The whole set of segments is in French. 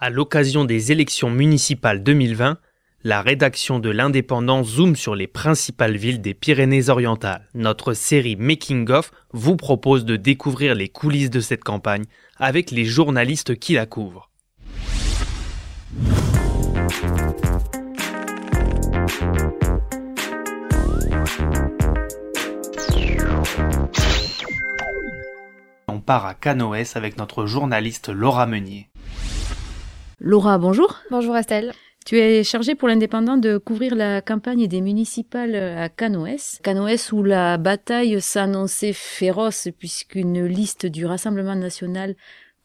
À l'occasion des élections municipales 2020, la rédaction de l'Indépendant zoome sur les principales villes des Pyrénées-Orientales. Notre série Making of vous propose de découvrir les coulisses de cette campagne avec les journalistes qui la couvrent. On part à Canoës avec notre journaliste Laura Meunier. Laura, bonjour. Bonjour Estelle. Tu es chargée pour l'Indépendant de couvrir la campagne des municipales à Canoës. Canoës où la bataille s'annonçait féroce puisqu'une liste du Rassemblement national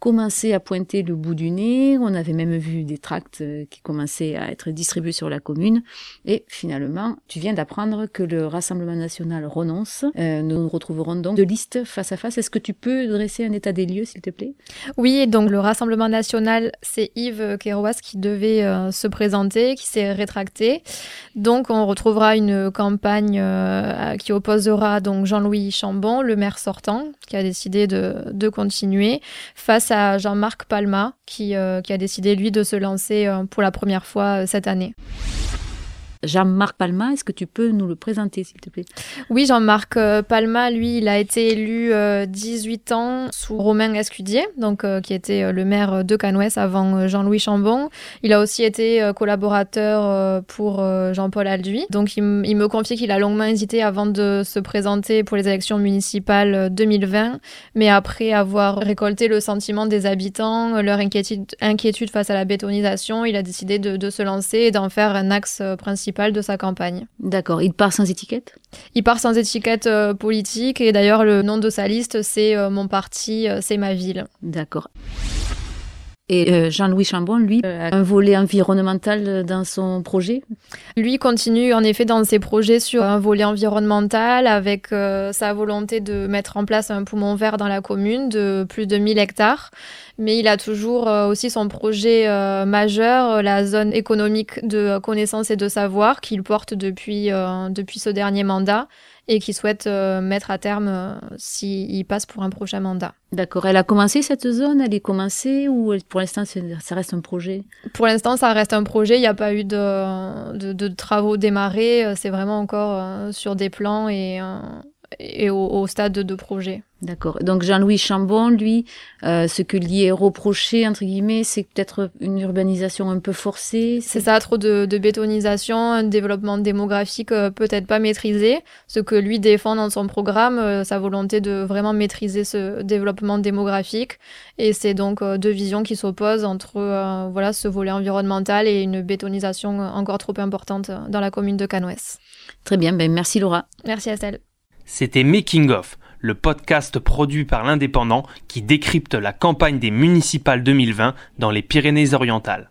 commençait à pointer le bout du nez. On avait même vu des tracts euh, qui commençaient à être distribués sur la commune. Et finalement, tu viens d'apprendre que le Rassemblement national renonce. Euh, nous nous retrouverons donc de liste face à face. Est-ce que tu peux dresser un état des lieux, s'il te plaît? Oui, donc le Rassemblement national, c'est Yves Kéroas qui devait euh, se présenter, qui s'est rétracté. Donc on retrouvera une campagne qui opposera donc Jean-Louis Chambon, le maire sortant, qui a décidé de, de continuer, face à Jean-Marc Palma, qui, euh, qui, a décidé, lui, de se lancer euh, pour la première fois euh, cette année. Jean-Marc Palma, est-ce que tu peux nous le présenter, s'il te plaît? Oui, Jean-Marc Palma, lui, il a été élu 18 ans sous Romain Escudier, donc, qui était le maire de Canoës avant Jean-Louis Chambon. Il a aussi été collaborateur pour Jean-Paul Alduy. Donc, il, me confie qu'il a longuement hésité avant de se présenter pour les élections municipales 2020, mais après avoir récolté le sentiment des habitants, leur inquiétude, inquiétude face à la bétonisation, il a décidé de, de se lancer et d'en faire un axe principal de sa campagne. D'accord. Il part sans étiquette? Il part sans étiquette euh, politique et d'ailleurs le nom de sa liste c'est euh, Mon parti, euh, c'est ma ville. D'accord. Et euh, Jean-Louis Chambon, lui, euh, a un volet environnemental dans son projet Lui continue en effet dans ses projets sur un volet environnemental avec euh, sa volonté de mettre en place un poumon vert dans la commune de plus de 1000 hectares. Mais il a toujours euh, aussi son projet euh, majeur, la zone économique de connaissance et de savoir qu'il porte depuis, euh, depuis ce dernier mandat et qu'il souhaite mettre à terme s'il passe pour un prochain mandat. D'accord. Elle a commencé cette zone? Elle est commencée ou pour l'instant ça reste un projet? Pour l'instant ça reste un projet. Il n'y a pas eu de, travaux démarrés. C'est vraiment encore sur des plans et, et au, au, stade de projet. D'accord. Donc Jean-Louis Chambon, lui, euh, ce que lui est reproché, entre guillemets, c'est peut-être une urbanisation un peu forcée. C'est ça, trop de, de, bétonisation, un développement démographique euh, peut-être pas maîtrisé. Ce que lui défend dans son programme, euh, sa volonté de vraiment maîtriser ce développement démographique. Et c'est donc euh, deux visions qui s'opposent entre euh, voilà ce volet environnemental et une bétonisation encore trop importante dans la commune de Canoës. Très bien, ben merci Laura. Merci Estelle. C'était Making of, le podcast produit par l'Indépendant qui décrypte la campagne des municipales 2020 dans les Pyrénées-Orientales.